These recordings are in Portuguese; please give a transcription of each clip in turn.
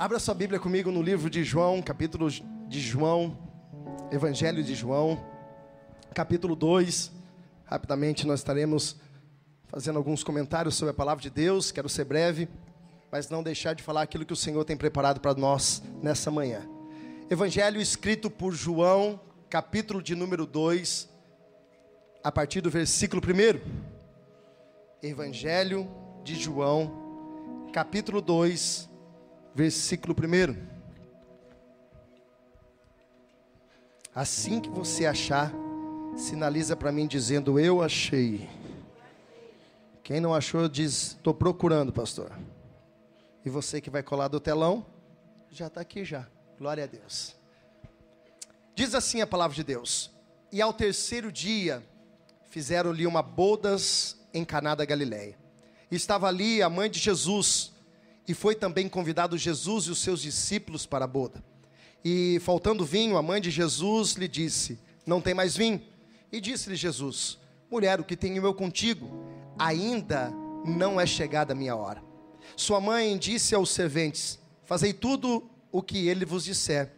Abra sua Bíblia comigo no livro de João, capítulo de João, Evangelho de João, capítulo 2. Rapidamente nós estaremos fazendo alguns comentários sobre a palavra de Deus. Quero ser breve, mas não deixar de falar aquilo que o Senhor tem preparado para nós nessa manhã. Evangelho escrito por João, capítulo de número 2, a partir do versículo 1. Evangelho de João, capítulo 2, versículo 1. Assim que você achar, sinaliza para mim dizendo: Eu achei. Quem não achou, diz: Estou procurando, pastor. E você que vai colar do telão, já está aqui já. Glória a Deus. Diz assim a palavra de Deus: E ao terceiro dia fizeram-lhe uma bodas em Caná da Galileia. Estava ali a mãe de Jesus e foi também convidado Jesus e os seus discípulos para a boda. E faltando vinho, a mãe de Jesus lhe disse: Não tem mais vinho. E disse-lhe Jesus: Mulher, o que tenho eu contigo? Ainda não é chegada a minha hora. Sua mãe disse aos serventes: Fazei tudo o que ele vos disser.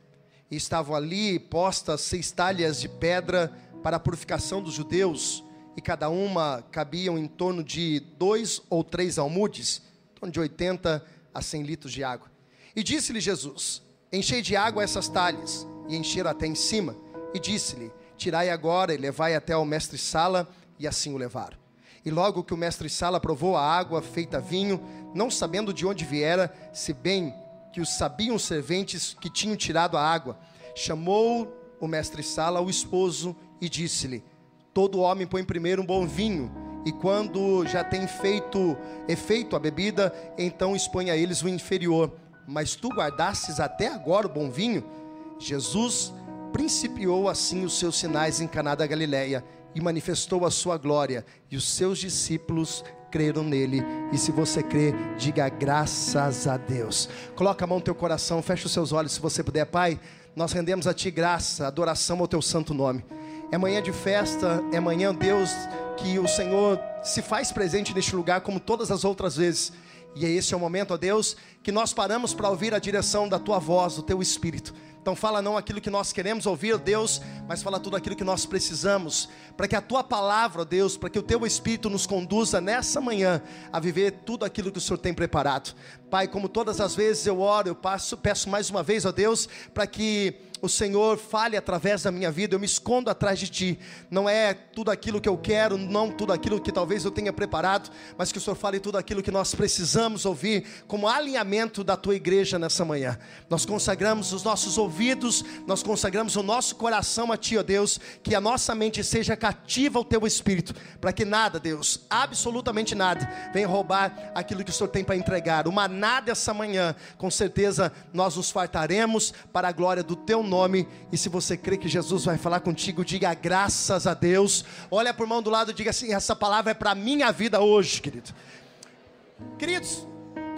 E estavam ali postas seis talhas de pedra para a purificação dos judeus, e cada uma cabiam em torno de dois ou três almudes, em torno de oitenta a cem litros de água. E disse-lhe Jesus: Enchei de água essas talhas. E encheram até em cima. E disse-lhe: Tirai agora e levai até ao mestre-sala. E assim o levaram. E logo que o mestre-sala provou a água feita vinho, não sabendo de onde viera, se bem que os sabiam os serventes que tinham tirado a água, chamou o mestre-sala o esposo e disse-lhe: Todo homem põe primeiro um bom vinho e quando já tem feito efeito a bebida, então expõe a eles o inferior. Mas tu guardastes até agora o bom vinho? Jesus principiou assim os seus sinais em Caná da Galileia e manifestou a sua glória, e os seus discípulos creram nele. E se você crê, diga graças a Deus. Coloca a mão no teu coração, fecha os seus olhos se você puder, Pai. Nós rendemos a ti graça, adoração ao teu santo nome. É manhã de festa, é manhã, Deus, que o Senhor se faz presente neste lugar como todas as outras vezes. E esse é o momento, ó Deus, que nós paramos para ouvir a direção da tua voz, do teu espírito. Então fala não aquilo que nós queremos ouvir, Deus, mas fala tudo aquilo que nós precisamos, para que a tua palavra, Deus, para que o teu espírito nos conduza nessa manhã a viver tudo aquilo que o Senhor tem preparado. Pai, como todas as vezes eu oro, eu passo, peço mais uma vez, ó Deus, para que o Senhor fale através da minha vida, eu me escondo atrás de Ti. Não é tudo aquilo que eu quero, não tudo aquilo que talvez eu tenha preparado, mas que o Senhor fale tudo aquilo que nós precisamos ouvir, como alinhamento da Tua igreja nessa manhã. Nós consagramos os nossos ouvidos, nós consagramos o nosso coração a Ti, ó Deus, que a nossa mente seja cativa ao Teu Espírito, para que nada, Deus, absolutamente nada, venha roubar aquilo que o Senhor tem para entregar. Uma nada essa manhã, com certeza nós nos fartaremos para a glória do Teu nome. E se você crê que Jesus vai falar contigo, diga graças a Deus. Olha por mão do lado e diga assim: essa palavra é para a minha vida hoje, querido. Queridos,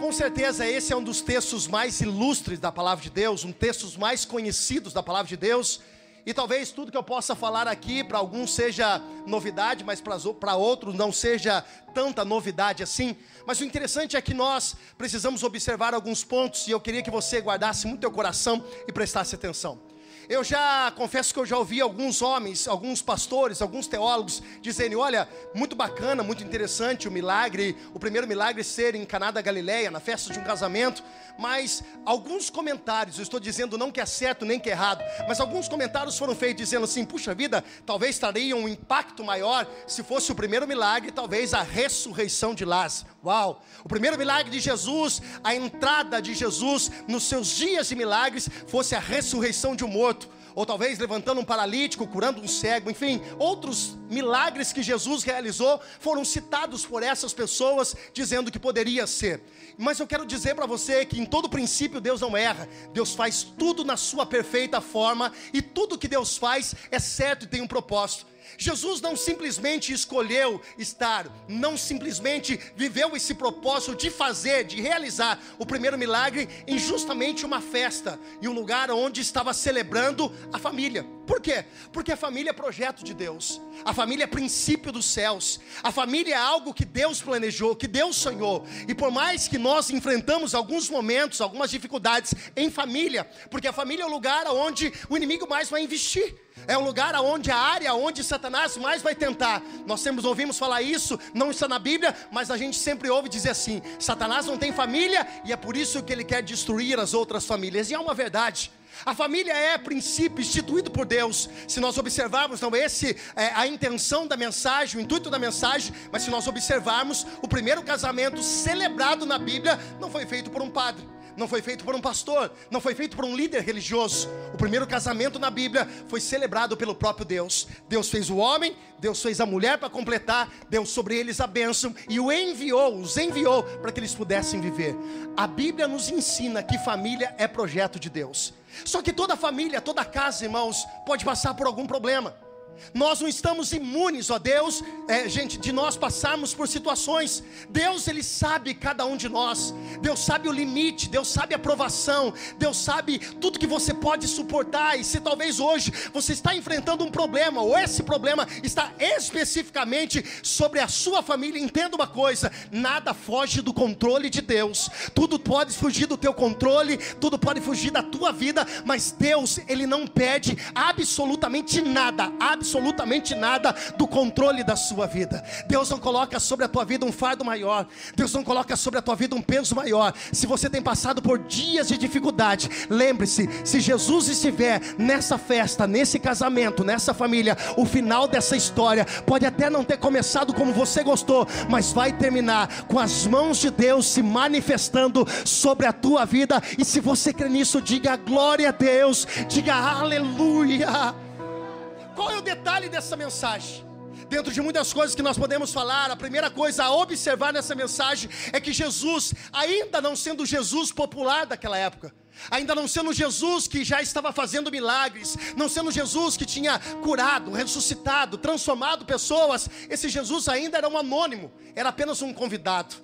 com certeza esse é um dos textos mais ilustres da palavra de Deus, um textos mais conhecidos da palavra de Deus. E talvez tudo que eu possa falar aqui para alguns seja novidade, mas para outros não seja tanta novidade assim. Mas o interessante é que nós precisamos observar alguns pontos e eu queria que você guardasse muito teu coração e prestasse atenção. Eu já confesso que eu já ouvi alguns homens, alguns pastores, alguns teólogos dizendo: olha, muito bacana, muito interessante o milagre, o primeiro milagre ser em Caná da Galileia, na festa de um casamento, mas alguns comentários, eu estou dizendo não que é certo nem que é errado, mas alguns comentários foram feitos dizendo assim: puxa vida, talvez traria um impacto maior se fosse o primeiro milagre, talvez a ressurreição de Lázaro. Uau! O primeiro milagre de Jesus, a entrada de Jesus nos seus dias de milagres, fosse a ressurreição de um morto ou talvez levantando um paralítico, curando um cego, enfim, outros milagres que Jesus realizou foram citados por essas pessoas, dizendo que poderia ser. Mas eu quero dizer para você que em todo princípio Deus não erra, Deus faz tudo na sua perfeita forma, e tudo que Deus faz é certo e tem um propósito. Jesus não simplesmente escolheu estar, não simplesmente viveu esse propósito de fazer, de realizar o primeiro milagre em justamente uma festa, em um lugar onde estava celebrando a família. Por quê? Porque a família é projeto de Deus, a família é princípio dos céus, a família é algo que Deus planejou, que Deus sonhou, e por mais que nós enfrentamos alguns momentos, algumas dificuldades em família, porque a família é o lugar onde o inimigo mais vai investir. É um lugar onde a área onde Satanás mais vai tentar. Nós sempre ouvimos falar isso, não está na Bíblia, mas a gente sempre ouve dizer assim: Satanás não tem família e é por isso que ele quer destruir as outras famílias. E é uma verdade. A família é princípio instituído por Deus. Se nós observarmos, não esse é a intenção da mensagem, o intuito da mensagem, mas se nós observarmos, o primeiro casamento celebrado na Bíblia não foi feito por um padre não foi feito por um pastor, não foi feito por um líder religioso. O primeiro casamento na Bíblia foi celebrado pelo próprio Deus. Deus fez o homem, Deus fez a mulher para completar, deu sobre eles a bênção e o enviou, os enviou para que eles pudessem viver. A Bíblia nos ensina que família é projeto de Deus. Só que toda família, toda casa, irmãos, pode passar por algum problema. Nós não estamos imunes, ó Deus, é, gente, de nós passarmos por situações. Deus, Ele sabe cada um de nós. Deus sabe o limite, Deus sabe a provação, Deus sabe tudo que você pode suportar. E se talvez hoje você está enfrentando um problema, ou esse problema está especificamente sobre a sua família, entenda uma coisa: nada foge do controle de Deus. Tudo pode fugir do teu controle, tudo pode fugir da tua vida, mas Deus, Ele não pede absolutamente nada. Absolutamente absolutamente nada do controle da sua vida. Deus não coloca sobre a tua vida um fardo maior. Deus não coloca sobre a tua vida um peso maior. Se você tem passado por dias de dificuldade, lembre-se: se Jesus estiver nessa festa, nesse casamento, nessa família, o final dessa história pode até não ter começado como você gostou, mas vai terminar com as mãos de Deus se manifestando sobre a tua vida. E se você crê nisso, diga glória a Deus, diga aleluia. Qual é o detalhe dessa mensagem? Dentro de muitas coisas que nós podemos falar, a primeira coisa a observar nessa mensagem é que Jesus, ainda não sendo Jesus popular daquela época, ainda não sendo Jesus que já estava fazendo milagres, não sendo Jesus que tinha curado, ressuscitado, transformado pessoas, esse Jesus ainda era um anônimo, era apenas um convidado.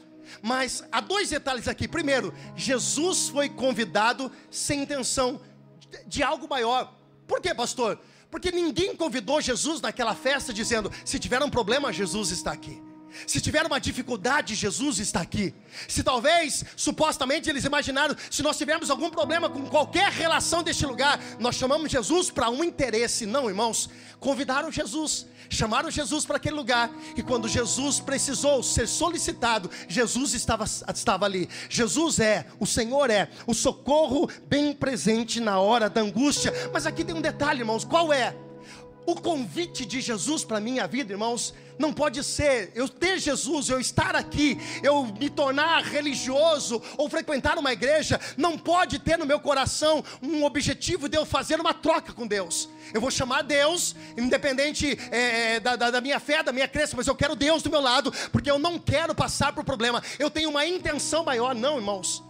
Mas há dois detalhes aqui. Primeiro, Jesus foi convidado sem intenção de algo maior. Por quê, pastor? Porque ninguém convidou Jesus naquela festa dizendo: se tiver um problema, Jesus está aqui. Se tiver uma dificuldade, Jesus está aqui. Se talvez, supostamente, eles imaginaram, se nós tivermos algum problema com qualquer relação deste lugar, nós chamamos Jesus para um interesse. Não, irmãos, convidaram Jesus, chamaram Jesus para aquele lugar, e quando Jesus precisou ser solicitado, Jesus estava, estava ali. Jesus é, o Senhor é, o socorro bem presente na hora da angústia. Mas aqui tem um detalhe, irmãos: qual é? O convite de Jesus para minha vida, irmãos, não pode ser eu ter Jesus, eu estar aqui, eu me tornar religioso ou frequentar uma igreja, não pode ter no meu coração um objetivo de eu fazer uma troca com Deus. Eu vou chamar Deus, independente é da, da, da minha fé, da minha crença, mas eu quero Deus do meu lado, porque eu não quero passar por problema. Eu tenho uma intenção maior, não, irmãos.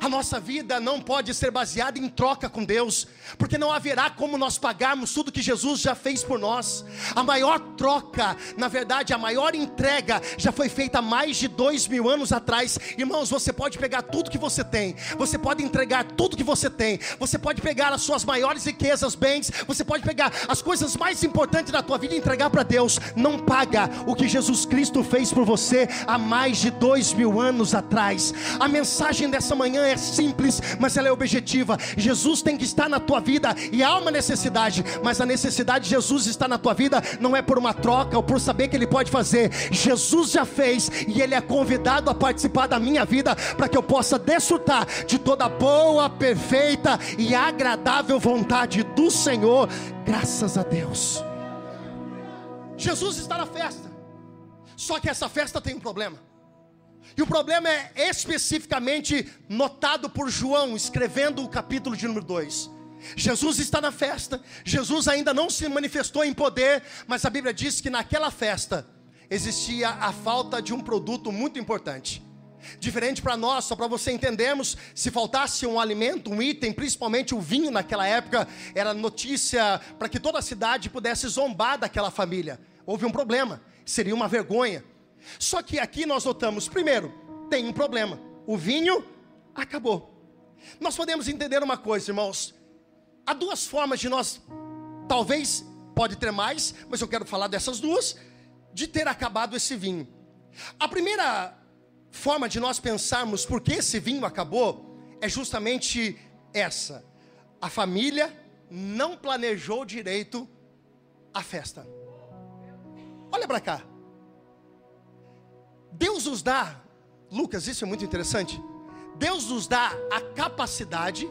A nossa vida não pode ser baseada em troca com Deus, porque não haverá como nós pagarmos tudo que Jesus já fez por nós. A maior troca, na verdade, a maior entrega já foi feita há mais de dois mil anos atrás. Irmãos, você pode pegar tudo que você tem, você pode entregar tudo que você tem, você pode pegar as suas maiores riquezas, bens, você pode pegar as coisas mais importantes da tua vida e entregar para Deus. Não paga o que Jesus Cristo fez por você há mais de dois mil anos atrás. A mensagem dessa manhã manhã é simples, mas ela é objetiva. Jesus tem que estar na tua vida e há uma necessidade, mas a necessidade de Jesus estar na tua vida não é por uma troca ou por saber que Ele pode fazer. Jesus já fez e Ele é convidado a participar da minha vida para que eu possa desfrutar de toda boa, perfeita e agradável vontade do Senhor. Graças a Deus. Jesus está na festa. Só que essa festa tem um problema. E o problema é especificamente notado por João, escrevendo o capítulo de número 2. Jesus está na festa, Jesus ainda não se manifestou em poder, mas a Bíblia diz que naquela festa existia a falta de um produto muito importante. Diferente para nós, só para você entendermos, se faltasse um alimento, um item, principalmente o vinho naquela época, era notícia para que toda a cidade pudesse zombar daquela família. Houve um problema, seria uma vergonha. Só que aqui nós notamos, primeiro, tem um problema: o vinho acabou. Nós podemos entender uma coisa, irmãos. Há duas formas de nós, talvez pode ter mais, mas eu quero falar dessas duas, de ter acabado esse vinho. A primeira forma de nós pensarmos por que esse vinho acabou é justamente essa: a família não planejou direito a festa. Olha para cá. Deus nos dá, Lucas, isso é muito interessante. Deus nos dá a capacidade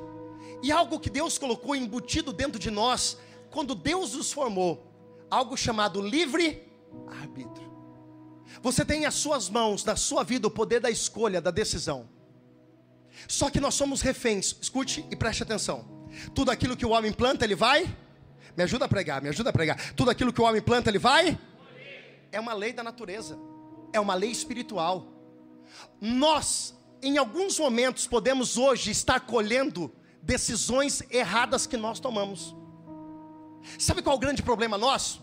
e algo que Deus colocou embutido dentro de nós quando Deus nos formou, algo chamado livre arbítrio. Você tem em suas mãos, na sua vida, o poder da escolha, da decisão. Só que nós somos reféns. Escute e preste atenção. Tudo aquilo que o homem planta, ele vai. Me ajuda a pregar, me ajuda a pregar. Tudo aquilo que o homem planta, ele vai. É uma lei da natureza. É uma lei espiritual. Nós, em alguns momentos, podemos hoje estar colhendo decisões erradas que nós tomamos. Sabe qual é o grande problema nosso?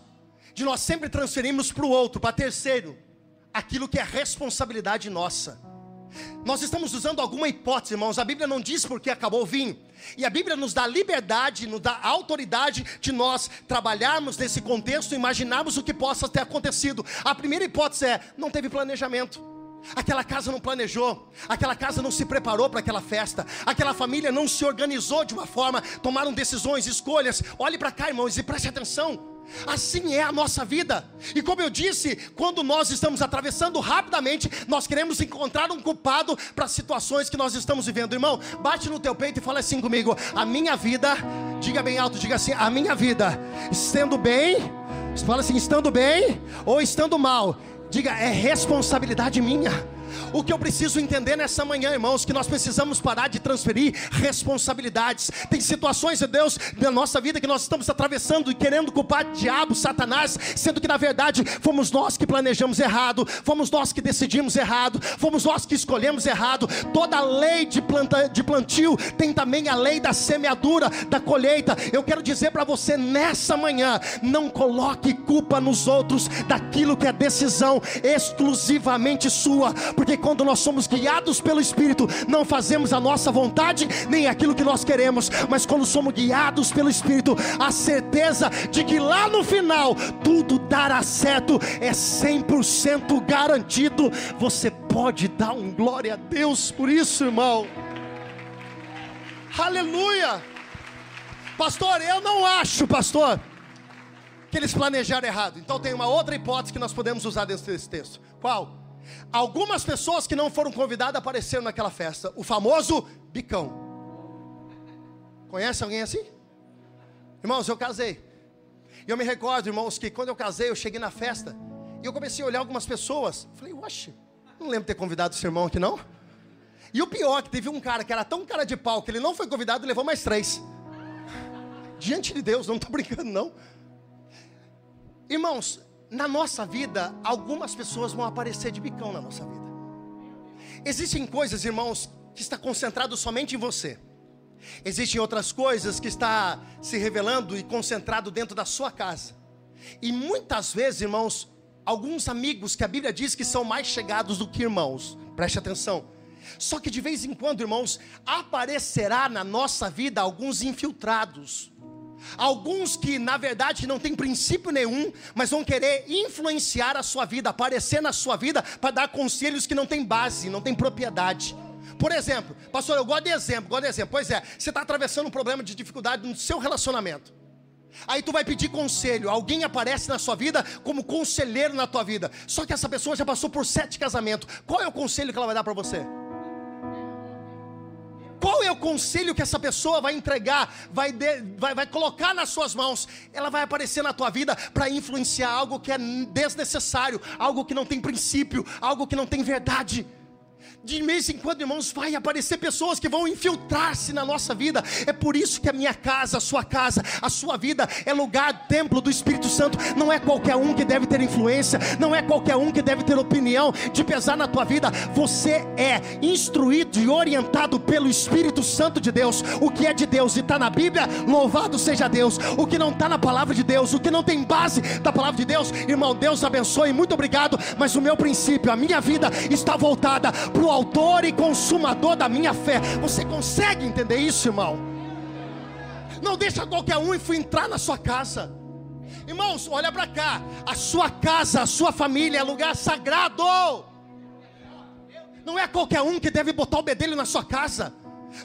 De nós sempre transferirmos para o outro, para terceiro, aquilo que é responsabilidade nossa. Nós estamos usando alguma hipótese, irmãos. A Bíblia não diz porque acabou o vinho. E a Bíblia nos dá liberdade, nos dá autoridade de nós trabalharmos nesse contexto, imaginarmos o que possa ter acontecido. A primeira hipótese é: não teve planejamento. Aquela casa não planejou, aquela casa não se preparou para aquela festa, aquela família não se organizou de uma forma, tomaram decisões, escolhas. Olhe para cá, irmãos, e preste atenção. Assim é a nossa vida. E como eu disse, quando nós estamos atravessando rapidamente, nós queremos encontrar um culpado para as situações que nós estamos vivendo. Irmão, bate no teu peito e fala assim comigo: a minha vida, diga bem alto, diga assim: a minha vida, estando bem, fala assim, estando bem ou estando mal, diga, é responsabilidade minha. O que eu preciso entender nessa manhã, irmãos, que nós precisamos parar de transferir responsabilidades. Tem situações, de Deus, na nossa vida que nós estamos atravessando e querendo culpar diabo, Satanás, sendo que na verdade fomos nós que planejamos errado, fomos nós que decidimos errado, fomos nós que escolhemos errado. Toda lei de, planta, de plantio tem também a lei da semeadura, da colheita. Eu quero dizer para você nessa manhã, não coloque culpa nos outros daquilo que é decisão exclusivamente sua, porque quando nós somos guiados pelo Espírito, não fazemos a nossa vontade nem aquilo que nós queremos, mas quando somos guiados pelo Espírito, a certeza de que lá no final tudo dará certo é 100% garantido. Você pode dar um glória a Deus por isso, irmão. Aleluia! Pastor, eu não acho, pastor, que eles planejaram errado. Então tem uma outra hipótese que nós podemos usar dentro desse texto. Qual? Algumas pessoas que não foram convidadas apareceram naquela festa. O famoso bicão. Conhece alguém assim? Irmãos, eu casei. E eu me recordo, irmãos, que quando eu casei, eu cheguei na festa. E eu comecei a olhar algumas pessoas. Falei, oxe, não lembro ter convidado esse irmão aqui não. E o pior, que teve um cara que era tão cara de pau que ele não foi convidado e levou mais três. Diante de Deus, não estou brincando não. Irmãos, na nossa vida, algumas pessoas vão aparecer de bicão na nossa vida. Existem coisas, irmãos, que está concentrado somente em você. Existem outras coisas que está se revelando e concentrado dentro da sua casa. E muitas vezes, irmãos, alguns amigos que a Bíblia diz que são mais chegados do que irmãos. Preste atenção. Só que de vez em quando, irmãos, aparecerá na nossa vida alguns infiltrados Alguns que na verdade não têm princípio nenhum, mas vão querer influenciar a sua vida, aparecer na sua vida para dar conselhos que não têm base, não têm propriedade. Por exemplo, pastor, eu gosto de exemplo, gosto de exemplo. Pois é, você está atravessando um problema de dificuldade no seu relacionamento. Aí tu vai pedir conselho, alguém aparece na sua vida como conselheiro na tua vida. Só que essa pessoa já passou por sete casamentos. Qual é o conselho que ela vai dar para você? Qual é o conselho que essa pessoa vai entregar, vai, de, vai, vai colocar nas suas mãos? Ela vai aparecer na tua vida para influenciar algo que é desnecessário, algo que não tem princípio, algo que não tem verdade. De vez em quando, irmãos, vai aparecer pessoas que vão infiltrar-se na nossa vida. É por isso que a minha casa, a sua casa, a sua vida é lugar, templo do Espírito Santo. Não é qualquer um que deve ter influência, não é qualquer um que deve ter opinião de pesar na tua vida. Você é instruído e orientado pelo Espírito Santo de Deus. O que é de Deus e está na Bíblia, louvado seja Deus. O que não está na palavra de Deus, o que não tem base da palavra de Deus, irmão, Deus abençoe, muito obrigado. Mas o meu princípio, a minha vida está voltada para o autor e consumador da minha fé. Você consegue entender isso, irmão? Não deixa qualquer um entrar na sua casa. Irmãos, olha para cá. A sua casa, a sua família é lugar sagrado. Não é qualquer um que deve botar o bedelho na sua casa.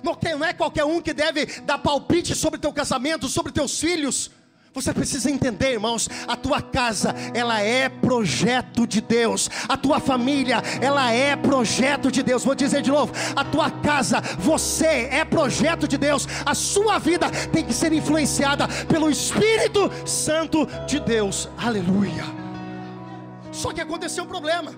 Não é qualquer um que deve dar palpite sobre teu casamento, sobre teus filhos. Você precisa entender, irmãos, a tua casa, ela é projeto de Deus. A tua família, ela é projeto de Deus. Vou dizer de novo, a tua casa, você é projeto de Deus. A sua vida tem que ser influenciada pelo Espírito Santo de Deus. Aleluia. Só que aconteceu um problema.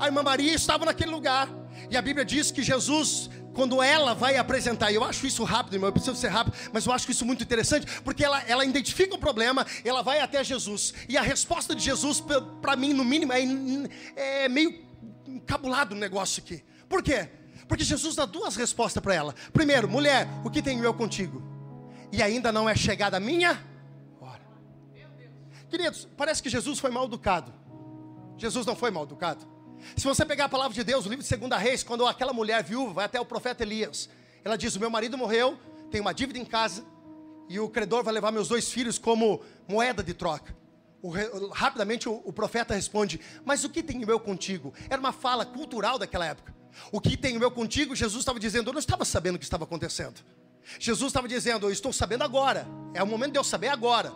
A irmã Maria estava naquele lugar. E a Bíblia diz que Jesus quando ela vai apresentar, eu acho isso rápido, irmão, eu preciso ser rápido, mas eu acho isso muito interessante, porque ela, ela identifica o problema, ela vai até Jesus, e a resposta de Jesus, para mim, no mínimo, é, é meio encabulado o negócio aqui. Por quê? Porque Jesus dá duas respostas para ela. Primeiro, mulher, o que tenho eu contigo? E ainda não é chegada a minha hora. Queridos, parece que Jesus foi mal educado. Jesus não foi mal educado. Se você pegar a palavra de Deus, o livro de 2 Reis, quando aquela mulher viúva vai até o profeta Elias, ela diz: O meu marido morreu, tem uma dívida em casa, e o credor vai levar meus dois filhos como moeda de troca. O, rapidamente o, o, profeta responde: Mas o que tenho eu contigo? Era uma fala cultural daquela época. O que tenho eu contigo? Jesus estava dizendo: Eu não estava sabendo o que estava acontecendo. Jesus estava dizendo: Eu estou sabendo agora. É o momento de eu saber agora.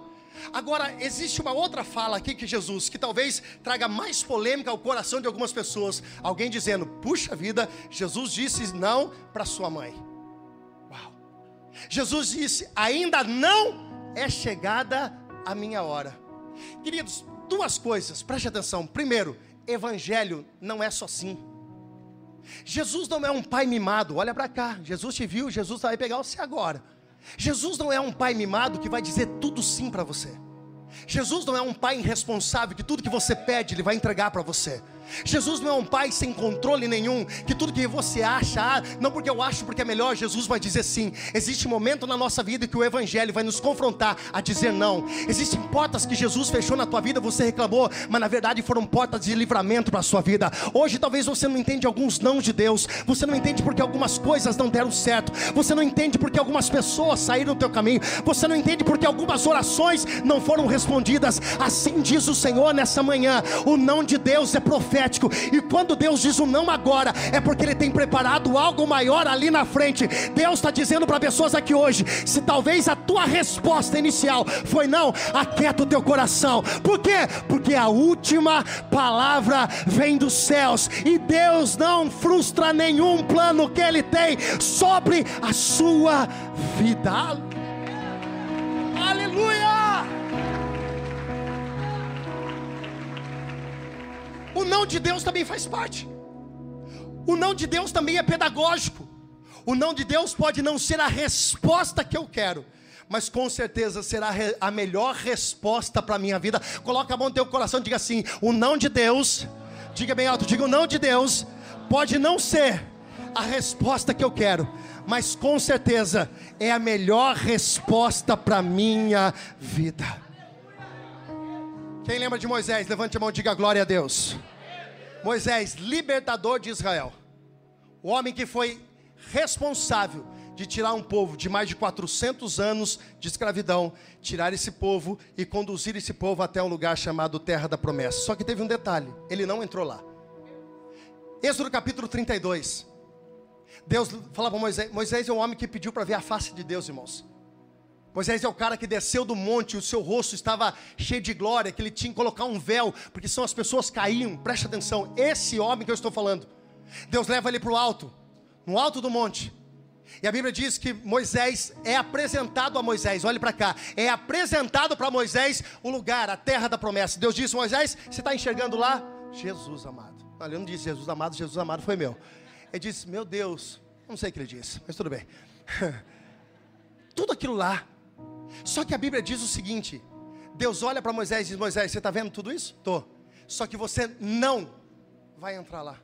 Agora, existe uma outra fala aqui que Jesus, que talvez traga mais polêmica ao coração de algumas pessoas. Alguém dizendo: Puxa vida, Jesus disse não para sua mãe. Uau. Jesus disse: Ainda não é chegada a minha hora. Queridos, duas coisas, preste atenção. Primeiro, evangelho não é só sim. Jesus não é um pai mimado, olha para cá. Jesus te viu, Jesus vai pegar você agora. Jesus não é um pai mimado que vai dizer tudo sim para você. Jesus não é um pai irresponsável que tudo que você pede ele vai entregar para você. Jesus não é um pai sem controle nenhum, que tudo que você acha, ah, não porque eu acho porque é melhor, Jesus vai dizer sim. Existe momento na nossa vida que o Evangelho vai nos confrontar a dizer não. Existem portas que Jesus fechou na tua vida, você reclamou, mas na verdade foram portas de livramento para a sua vida. Hoje talvez você não entende alguns não de Deus, você não entende porque algumas coisas não deram certo, você não entende porque algumas pessoas saíram do teu caminho, você não entende porque algumas orações não foram respondidas. Assim diz o Senhor nessa manhã: o não de Deus é profético profético. E quando Deus diz o não agora, é porque Ele tem preparado algo maior ali na frente. Deus está dizendo para pessoas aqui hoje: se talvez a tua resposta inicial foi não, aquieta o teu coração. Por quê? Porque a última palavra vem dos céus e Deus não frustra nenhum plano que Ele tem sobre a sua vida. Não de Deus também faz parte. O não de Deus também é pedagógico. O não de Deus pode não ser a resposta que eu quero, mas com certeza será a melhor resposta para a minha vida. Coloca a mão no teu coração e diga assim: o não de Deus, diga bem alto, diga o não de Deus, pode não ser a resposta que eu quero, mas com certeza é a melhor resposta para a minha vida. Quem lembra de Moisés? Levante a mão e diga glória a Deus. Moisés, libertador de Israel. O homem que foi responsável de tirar um povo de mais de 400 anos de escravidão, tirar esse povo e conduzir esse povo até um lugar chamado Terra da Promessa. Só que teve um detalhe: ele não entrou lá. Êxodo capítulo 32. Deus fala para Moisés: Moisés é um homem que pediu para ver a face de Deus, irmãos. Moisés é o cara que desceu do monte, o seu rosto estava cheio de glória, que ele tinha que colocar um véu, porque são as pessoas caíam. Preste atenção, esse homem que eu estou falando, Deus leva ele para o alto, no alto do monte. E a Bíblia diz que Moisés é apresentado a Moisés, olhe para cá, é apresentado para Moisés o lugar, a terra da promessa. Deus disse: Moisés, você está enxergando lá? Jesus amado. Olha, eu não disse Jesus amado, Jesus amado foi meu. Ele disse: Meu Deus, não sei o que ele disse, mas tudo bem. tudo aquilo lá. Só que a Bíblia diz o seguinte: Deus olha para Moisés e diz: Moisés, você está vendo tudo isso? Estou. Só que você não vai entrar lá.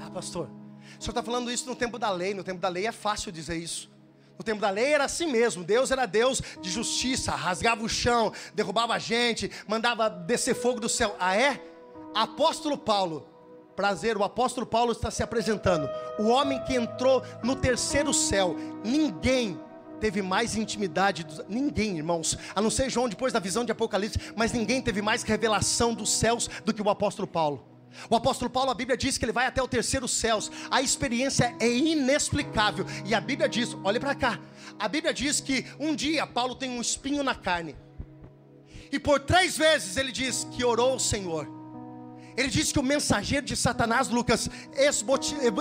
Ah, pastor, o senhor está falando isso no tempo da lei. No tempo da lei é fácil dizer isso. No tempo da lei era assim mesmo. Deus era Deus de justiça, rasgava o chão, derrubava a gente, mandava descer fogo do céu. Ah, é? Apóstolo Paulo, prazer, o apóstolo Paulo está se apresentando. O homem que entrou no terceiro céu. Ninguém teve mais intimidade, ninguém, irmãos, a não ser João depois da visão de Apocalipse, mas ninguém teve mais revelação dos céus do que o apóstolo Paulo. O apóstolo Paulo, a Bíblia diz que ele vai até o terceiro céus. A experiência é inexplicável. E a Bíblia diz, olhe para cá. A Bíblia diz que um dia Paulo tem um espinho na carne. E por três vezes ele diz que orou ao Senhor. Ele diz que o mensageiro de Satanás, Lucas,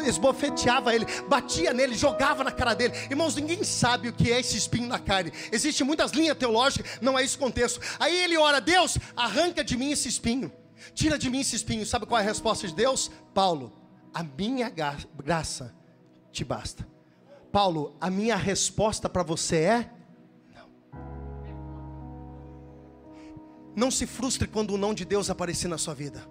esbofeteava ele, batia nele, jogava na cara dele. Irmãos, ninguém sabe o que é esse espinho na carne. Existem muitas linhas teológicas, não é esse contexto. Aí ele ora, Deus, arranca de mim esse espinho. Tira de mim esse espinho. Sabe qual é a resposta de Deus? Paulo, a minha graça te basta. Paulo, a minha resposta para você é não. Não se frustre quando o não de Deus aparecer na sua vida.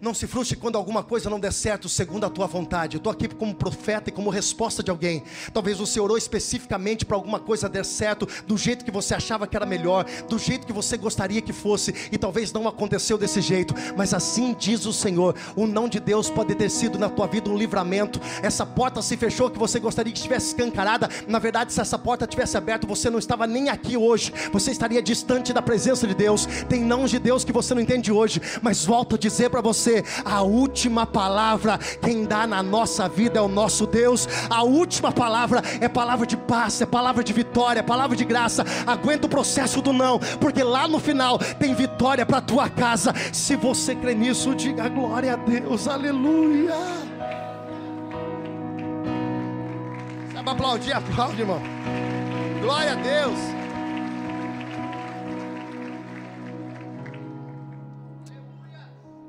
Não se frustre quando alguma coisa não der certo segundo a tua vontade. Eu estou aqui como profeta e como resposta de alguém. Talvez você orou especificamente para alguma coisa der certo do jeito que você achava que era melhor, do jeito que você gostaria que fosse, e talvez não aconteceu desse jeito. Mas assim diz o Senhor: o não de Deus pode ter sido na tua vida um livramento. Essa porta se fechou que você gostaria que estivesse escancarada. Na verdade, se essa porta tivesse aberta, você não estava nem aqui hoje. Você estaria distante da presença de Deus. Tem não de Deus que você não entende hoje, mas volto a dizer para você você: a última palavra, quem dá na nossa vida é o nosso Deus. A última palavra é palavra de paz, é palavra de vitória, é palavra de graça. Aguenta o processo do não, porque lá no final tem vitória para tua casa. Se você crê nisso, diga glória a Deus, aleluia. Sabe aplaudir? Aplaude, irmão. Glória a Deus.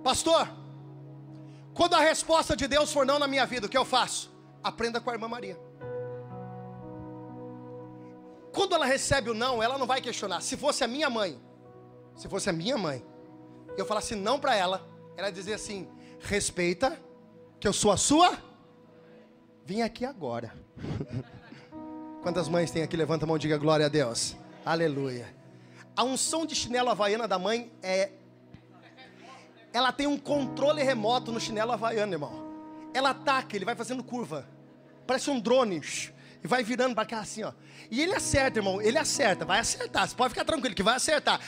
Pastor, quando a resposta de Deus for não na minha vida, o que eu faço? Aprenda com a irmã Maria. Quando ela recebe o não, ela não vai questionar. Se fosse a minha mãe, se fosse a minha mãe, eu falasse não para ela, ela dizia assim: respeita, que eu sou a sua. Vim aqui agora. Quantas mães tem aqui? Levanta a mão e diga glória a Deus. Aleluia. A unção de chinelo havaiana da mãe é ela tem um controle remoto no chinelo havaiano, irmão. Ela ataca, ele vai fazendo curva. Parece um drone. E vai virando para cá assim, ó. E ele acerta, irmão. Ele acerta, vai acertar. Você pode ficar tranquilo que vai acertar.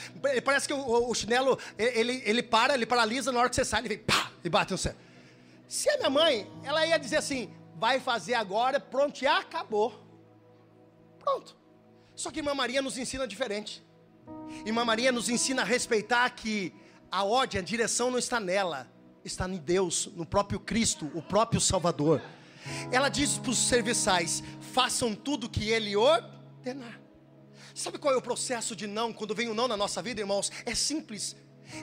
Parece que o, o chinelo, ele, ele para, ele paralisa na hora que você sai, ele vem, pá, e bate no céu. Se a minha mãe, ela ia dizer assim, vai fazer agora, pronto, e acabou. Pronto. Só que Irmã Maria nos ensina diferente. Irmã Maria nos ensina a respeitar que a ordem, a direção não está nela, está em Deus, no próprio Cristo, o próprio Salvador. Ela diz para os serviçais: façam tudo que Ele ordenar. Sabe qual é o processo de não, quando vem o não na nossa vida, irmãos? É simples.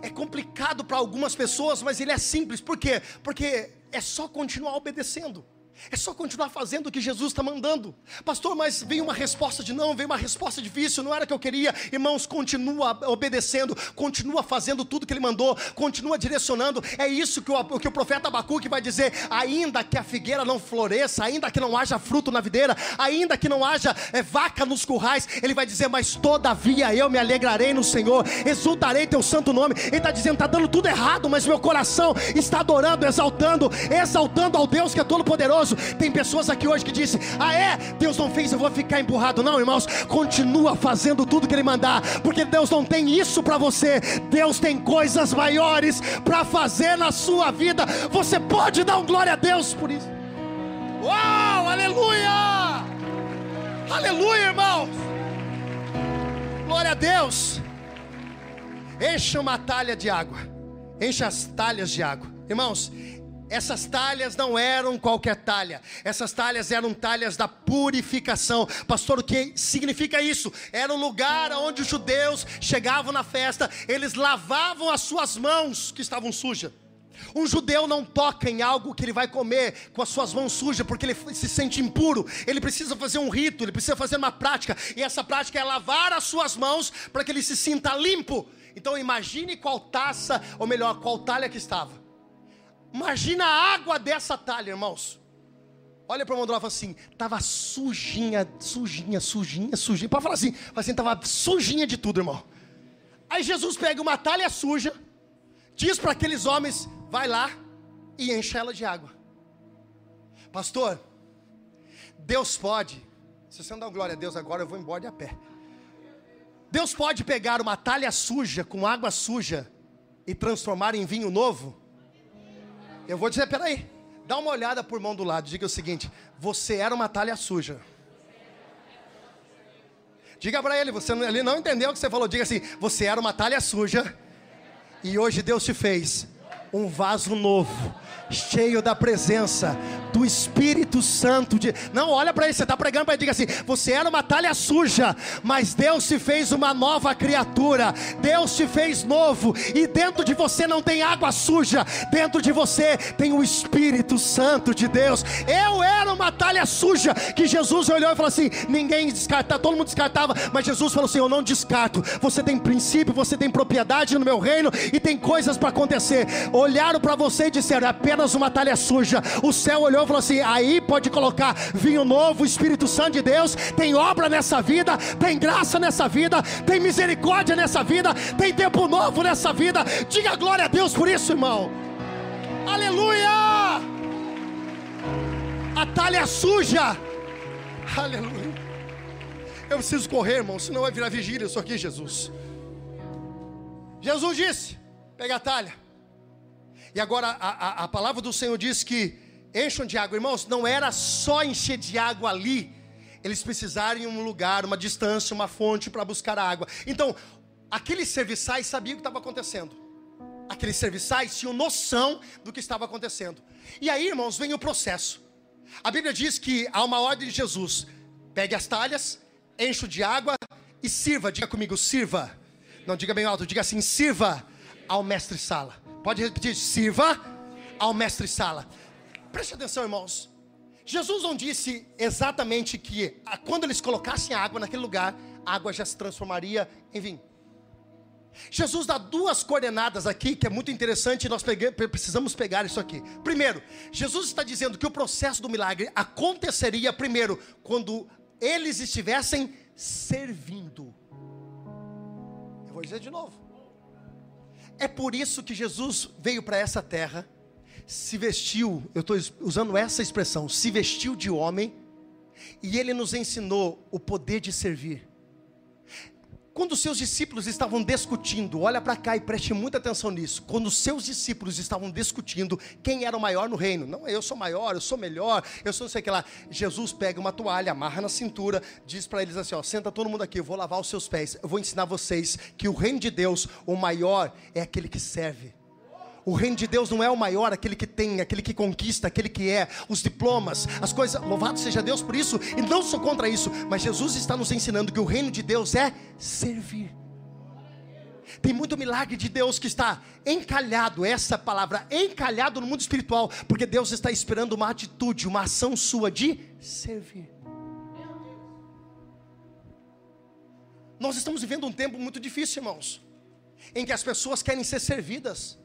É complicado para algumas pessoas, mas ele é simples. Por quê? Porque é só continuar obedecendo. É só continuar fazendo o que Jesus está mandando. Pastor, mas veio uma resposta de não, veio uma resposta difícil, não era o que eu queria. Irmãos, continua obedecendo, continua fazendo tudo que ele mandou, continua direcionando. É isso que o, que o profeta Abacuque vai dizer: ainda que a figueira não floresça, ainda que não haja fruto na videira, ainda que não haja é, vaca nos currais, ele vai dizer: Mas todavia eu me alegrarei no Senhor, exultarei teu santo nome. Ele está dizendo: está dando tudo errado, mas meu coração está adorando, exaltando, exaltando ao Deus que é todo-poderoso tem pessoas aqui hoje que dizem: Ah, é? Deus não fez, eu vou ficar empurrado. Não, irmãos, continua fazendo tudo que Ele mandar, porque Deus não tem isso para você. Deus tem coisas maiores para fazer na sua vida. Você pode dar um glória a Deus por isso. Uau, aleluia! Aleluia, irmãos! Glória a Deus! Encha uma talha de água. Encha as talhas de água. Irmãos, essas talhas não eram qualquer talha, essas talhas eram talhas da purificação. Pastor, o que significa isso? Era um lugar onde os judeus chegavam na festa, eles lavavam as suas mãos que estavam sujas. Um judeu não toca em algo que ele vai comer com as suas mãos sujas, porque ele se sente impuro. Ele precisa fazer um rito, ele precisa fazer uma prática, e essa prática é lavar as suas mãos para que ele se sinta limpo. Então imagine qual taça, ou melhor, qual talha que estava. Imagina a água dessa talha, irmãos. Olha para o fala assim: estava sujinha, sujinha, sujinha, sujinha. Pode falar assim, fala assim, estava sujinha de tudo, irmão. Aí Jesus pega uma talha suja, diz para aqueles homens: vai lá e enche ela de água. Pastor, Deus pode, se você não dá glória a Deus agora, eu vou embora de a pé. Deus pode pegar uma talha suja com água suja e transformar em vinho novo? Eu vou dizer, peraí, dá uma olhada por mão do lado, diga o seguinte: você era uma talha suja. Diga para ele, você, ele não entendeu o que você falou. Diga assim: você era uma talha suja e hoje Deus te fez um vaso novo, cheio da presença do Espírito Santo. De... Não, olha para ele, você está pregando para ele, diga assim: você era uma talha suja, mas Deus te fez uma nova criatura, Deus te fez novo, e dentro de você não tem água suja, dentro de você tem o Espírito Santo de Deus. Eu era uma talha suja que Jesus olhou e falou assim: ninguém descartava, todo mundo descartava, mas Jesus falou assim: eu não descarto. Você tem princípio, você tem propriedade no meu reino e tem coisas para acontecer. Olharam para você e disseram: é apenas uma talha suja. O céu olhou falou assim: aí pode colocar vinho novo, Espírito Santo de Deus, tem obra nessa vida, tem graça nessa vida, tem misericórdia nessa vida, tem tempo novo nessa vida. Diga glória a Deus por isso, irmão. Aleluia! A talha suja. Aleluia. Eu preciso correr, irmão, senão vai virar vigília isso aqui, Jesus. Jesus disse: pega a talha. E agora a, a, a palavra do Senhor diz que encham de água. Irmãos, não era só encher de água ali, eles precisaram ir um lugar, uma distância, uma fonte para buscar água. Então, aqueles serviçais sabiam o que estava acontecendo. Aqueles serviçais tinham noção do que estava acontecendo. E aí, irmãos, vem o processo. A Bíblia diz que há uma ordem de Jesus: pegue as talhas, enche de água e sirva. Diga comigo, sirva. Não diga bem alto, diga assim: sirva ao mestre sala. Pode repetir: sirva ao mestre sala. Preste atenção, irmãos. Jesus não disse exatamente que quando eles colocassem água naquele lugar, a água já se transformaria em vinho. Jesus dá duas coordenadas aqui que é muito interessante e nós precisamos pegar isso aqui. Primeiro, Jesus está dizendo que o processo do milagre aconteceria primeiro quando eles estivessem servindo. Eu vou dizer de novo. É por isso que Jesus veio para essa terra se vestiu, eu estou usando essa expressão, se vestiu de homem, e ele nos ensinou o poder de servir. Quando os seus discípulos estavam discutindo, olha para cá e preste muita atenção nisso. Quando os seus discípulos estavam discutindo quem era o maior no reino, não, eu sou maior, eu sou melhor, eu sou não sei o que lá. Jesus pega uma toalha, amarra na cintura, diz para eles assim: ó, senta todo mundo aqui, eu vou lavar os seus pés, eu vou ensinar vocês que o reino de Deus, o maior é aquele que serve. O reino de Deus não é o maior, aquele que tem, aquele que conquista, aquele que é, os diplomas, as coisas. Louvado seja Deus por isso, e não sou contra isso, mas Jesus está nos ensinando que o reino de Deus é servir. Tem muito milagre de Deus que está encalhado, essa palavra, encalhado no mundo espiritual, porque Deus está esperando uma atitude, uma ação sua de servir. Nós estamos vivendo um tempo muito difícil, irmãos, em que as pessoas querem ser servidas.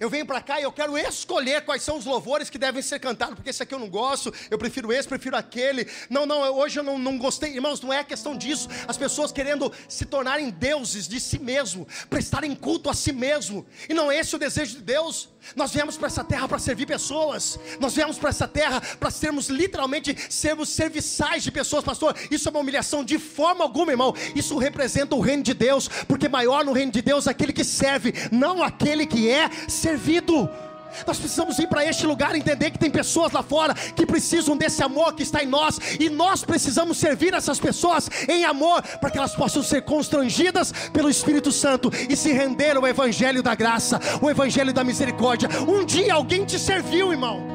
Eu venho para cá e eu quero escolher quais são os louvores que devem ser cantados, porque esse aqui eu não gosto, eu prefiro esse, prefiro aquele. Não, não, hoje eu não, não gostei. Irmãos, não é questão disso. As pessoas querendo se tornarem deuses de si mesmo, prestarem culto a si mesmo. E não é esse o desejo de Deus. Nós viemos para essa terra para servir pessoas. Nós viemos para essa terra para sermos literalmente sermos serviçais de pessoas, pastor. Isso é uma humilhação de forma alguma, irmão. Isso representa o reino de Deus, porque maior no reino de Deus é aquele que serve, não aquele que é servido. Nós precisamos ir para este lugar entender que tem pessoas lá fora que precisam desse amor que está em nós e nós precisamos servir essas pessoas em amor para que elas possam ser constrangidas pelo Espírito Santo e se render ao evangelho da graça, o evangelho da misericórdia. Um dia alguém te serviu, irmão.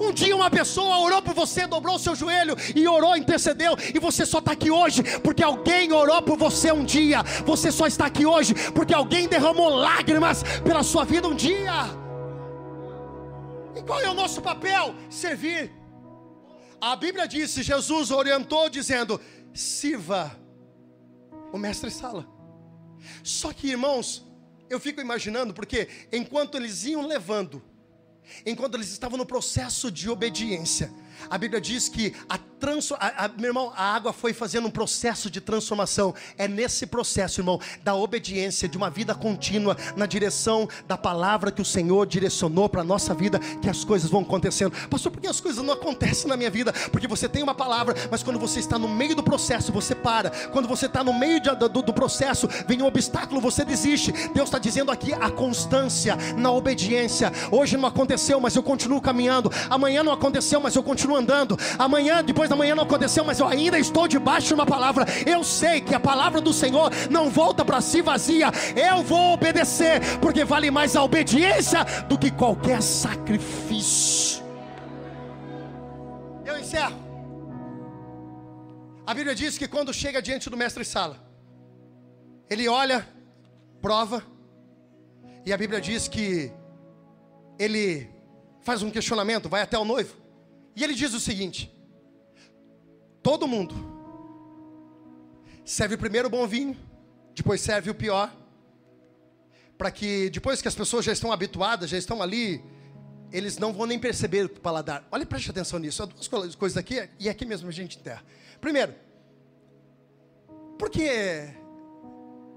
Um dia uma pessoa orou por você, dobrou o seu joelho e orou, intercedeu, e você só está aqui hoje porque alguém orou por você um dia. Você só está aqui hoje porque alguém derramou lágrimas pela sua vida um dia. E qual é o nosso papel? Servir. A Bíblia disse, Jesus orientou dizendo: sirva o mestre sala. Só que, irmãos, eu fico imaginando, porque enquanto eles iam levando, enquanto eles estavam no processo de obediência, a Bíblia diz que a, a, a, meu irmão, a água foi fazendo um processo de transformação. É nesse processo, irmão, da obediência, de uma vida contínua na direção da palavra que o Senhor direcionou para a nossa vida, que as coisas vão acontecendo. Pastor, por que as coisas não acontecem na minha vida? Porque você tem uma palavra, mas quando você está no meio do processo, você para. Quando você está no meio de, do, do processo, vem um obstáculo, você desiste. Deus está dizendo aqui a constância na obediência. Hoje não aconteceu, mas eu continuo caminhando. Amanhã não aconteceu, mas eu continuo continuo andando. Amanhã, depois da manhã não aconteceu, mas eu ainda estou debaixo de uma palavra. Eu sei que a palavra do Senhor não volta para si vazia. Eu vou obedecer, porque vale mais a obediência do que qualquer sacrifício. Eu encerro. A Bíblia diz que quando chega diante do mestre Sala, ele olha, prova, e a Bíblia diz que ele faz um questionamento, vai até o noivo. E ele diz o seguinte: todo mundo serve primeiro o bom vinho, depois serve o pior, para que depois que as pessoas já estão habituadas, já estão ali, eles não vão nem perceber o paladar. Olha, preste atenção nisso. Há duas coisas aqui e aqui mesmo a gente enterra. Primeiro, porque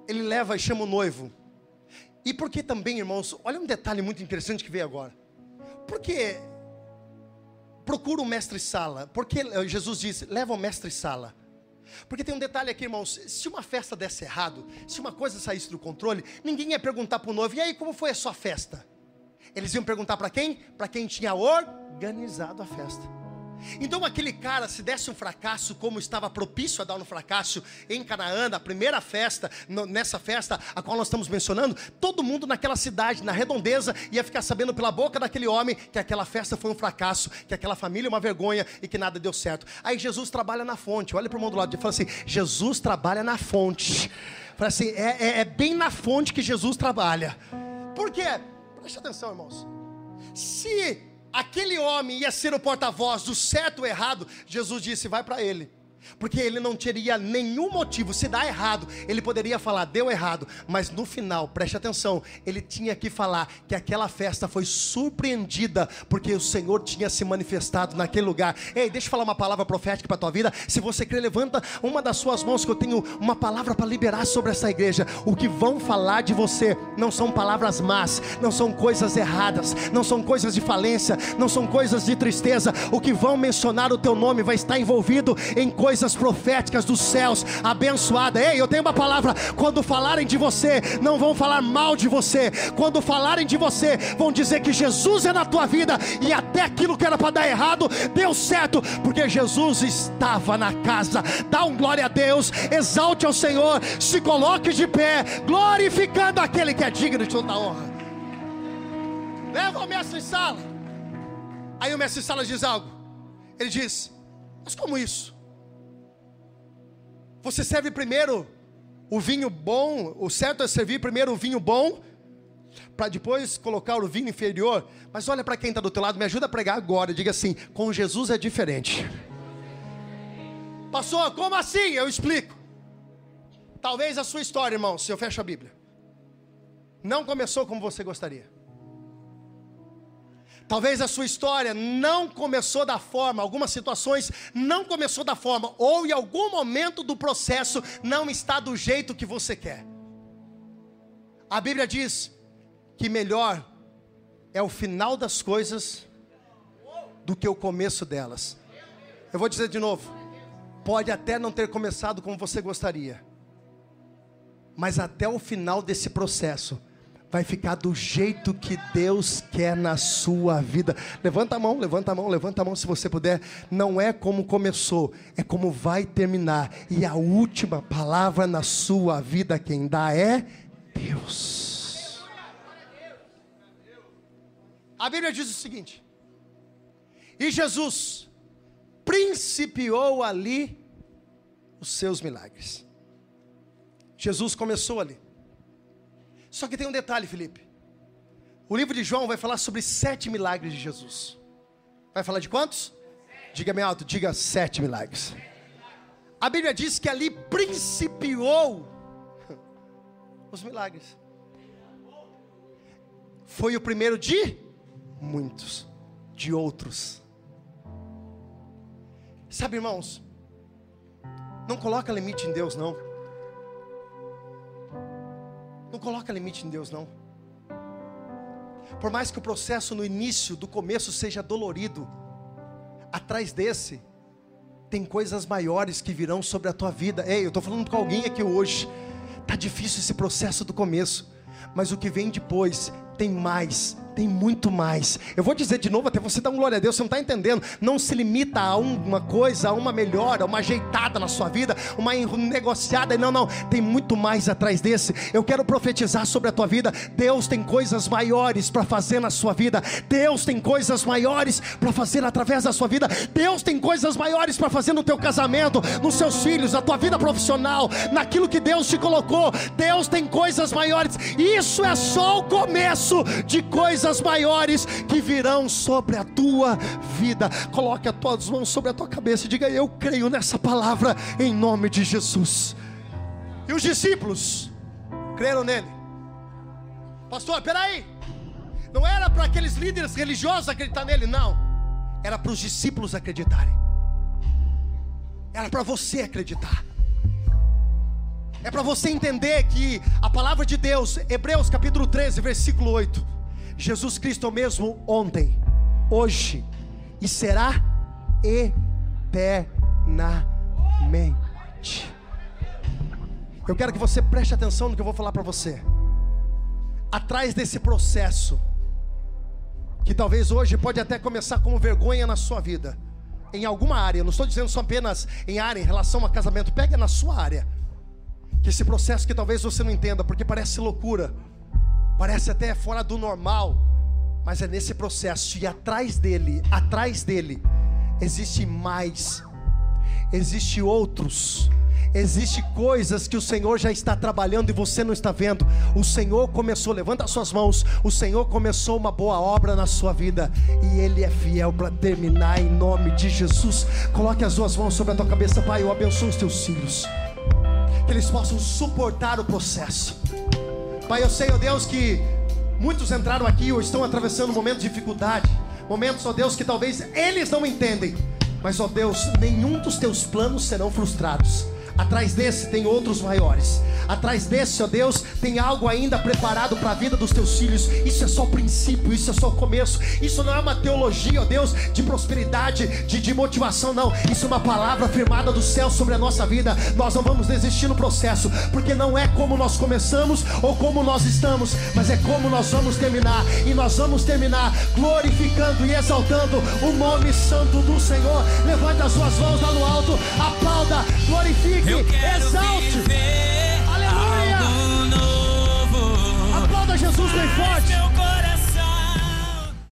ele leva e chama o noivo. E porque também, irmãos, olha um detalhe muito interessante que veio agora. Porque procura o mestre sala. Porque Jesus disse: leva o mestre sala. Porque tem um detalhe aqui, irmãos: se uma festa desse errado, se uma coisa saísse do controle, ninguém ia perguntar para o noivo: e aí, como foi a sua festa? Eles iam perguntar para quem? Para quem tinha organizado a festa. Então aquele cara, se desse um fracasso, como estava propício a dar um fracasso em Canaã, na primeira festa, nessa festa a qual nós estamos mencionando, todo mundo naquela cidade, na redondeza, ia ficar sabendo pela boca daquele homem que aquela festa foi um fracasso, que aquela família é uma vergonha e que nada deu certo. Aí Jesus trabalha na fonte, olha para o mundo do lado e fala assim: Jesus trabalha na fonte. Fala assim, é, é, é bem na fonte que Jesus trabalha. Por quê? Preste atenção, irmãos. Se aquele homem ia ser o porta-voz do certo ou errado, Jesus disse: vai para ele porque ele não teria nenhum motivo. Se dá errado, ele poderia falar, deu errado, mas no final, preste atenção, ele tinha que falar que aquela festa foi surpreendida, porque o Senhor tinha se manifestado naquele lugar. Ei, deixa eu falar uma palavra profética para a tua vida. Se você crê, levanta uma das suas mãos, que eu tenho uma palavra para liberar sobre essa igreja. O que vão falar de você não são palavras más, não são coisas erradas, não são coisas de falência, não são coisas de tristeza. O que vão mencionar o teu nome vai estar envolvido em coisas coisas proféticas dos céus, abençoada. Ei, eu tenho uma palavra. Quando falarem de você, não vão falar mal de você. Quando falarem de você, vão dizer que Jesus é na tua vida e até aquilo que era para dar errado deu certo, porque Jesus estava na casa. Dá um glória a Deus, exalte ao Senhor, se coloque de pé, glorificando aquele que é digno de toda honra. Leva o mestre sala. Aí o mestre sala diz algo. Ele diz: Mas como isso? Você serve primeiro o vinho bom, o certo é servir primeiro o vinho bom, para depois colocar o vinho inferior. Mas olha para quem está do teu lado, me ajuda a pregar agora. Diga assim: com Jesus é diferente. Pastor, como assim? Eu explico. Talvez a sua história, irmão, se eu fecho a Bíblia, não começou como você gostaria. Talvez a sua história não começou da forma, algumas situações não começou da forma, ou em algum momento do processo não está do jeito que você quer. A Bíblia diz que melhor é o final das coisas do que o começo delas. Eu vou dizer de novo: pode até não ter começado como você gostaria, mas até o final desse processo vai ficar do jeito que Deus quer na sua vida. Levanta a mão, levanta a mão, levanta a mão se você puder. Não é como começou, é como vai terminar. E a última palavra na sua vida quem dá é Deus. A Bíblia diz o seguinte: E Jesus principiou ali os seus milagres. Jesus começou ali. Só que tem um detalhe, Felipe. O livro de João vai falar sobre sete milagres de Jesus. Vai falar de quantos? Diga bem alto, diga sete milagres. A Bíblia diz que ali principiou os milagres. Foi o primeiro de muitos, de outros. Sabe, irmãos, não coloca limite em Deus, não. Não coloca limite em Deus, não. Por mais que o processo no início, do começo, seja dolorido, atrás desse, tem coisas maiores que virão sobre a tua vida. Ei, eu estou falando com alguém aqui hoje. Tá difícil esse processo do começo, mas o que vem depois tem mais tem muito mais. Eu vou dizer de novo, até você dar um glória a Deus, você não está entendendo. Não se limita a uma coisa, a uma melhora, uma ajeitada na sua vida, uma negociada. Não, não, tem muito mais atrás desse. Eu quero profetizar sobre a tua vida. Deus tem coisas maiores para fazer na sua vida. Deus tem coisas maiores para fazer através da sua vida. Deus tem coisas maiores para fazer no teu casamento, nos seus filhos, na tua vida profissional, naquilo que Deus te colocou. Deus tem coisas maiores. Isso é só o começo de coisas coisas maiores que virão sobre a tua vida. Coloque as tuas mãos sobre a tua cabeça e diga: Eu creio nessa palavra em nome de Jesus. E os discípulos creram nele. Pastor, peraí. Não era para aqueles líderes religiosos acreditar nele, não. Era para os discípulos acreditarem. Era para você acreditar. É para você entender que a palavra de Deus, Hebreus capítulo 13, versículo 8 Jesus Cristo é o mesmo ontem, hoje e será eternamente. Eu quero que você preste atenção no que eu vou falar para você. Atrás desse processo, que talvez hoje pode até começar como vergonha na sua vida, em alguma área, não estou dizendo só apenas em área em relação a casamento, pega na sua área. Que esse processo que talvez você não entenda, porque parece loucura parece até fora do normal, mas é nesse processo e atrás dele, atrás dele, existe mais, existe outros. Existe coisas que o Senhor já está trabalhando e você não está vendo. O Senhor começou, levanta as suas mãos. O Senhor começou uma boa obra na sua vida e Ele é fiel para terminar em nome de Jesus. Coloque as suas mãos sobre a tua cabeça, Pai. Eu abençoo os teus filhos, que eles possam suportar o processo Pai, eu sei, ó Deus, que muitos entraram aqui ou estão atravessando um momento de dificuldade, momentos, ó Deus, que talvez eles não entendem, mas, ó Deus, nenhum dos teus planos serão frustrados. Atrás desse tem outros maiores. Atrás desse, ó Deus, tem algo ainda preparado para a vida dos teus filhos. Isso é só o princípio, isso é só o começo. Isso não é uma teologia, ó Deus, de prosperidade, de, de motivação, não. Isso é uma palavra afirmada do céu sobre a nossa vida. Nós não vamos desistir no processo, porque não é como nós começamos ou como nós estamos, mas é como nós vamos terminar. E nós vamos terminar glorificando e exaltando o nome santo do Senhor. Levante as suas mãos lá no alto, aplauda, Exalte. Aleluia. Aplauda Jesus bem forte.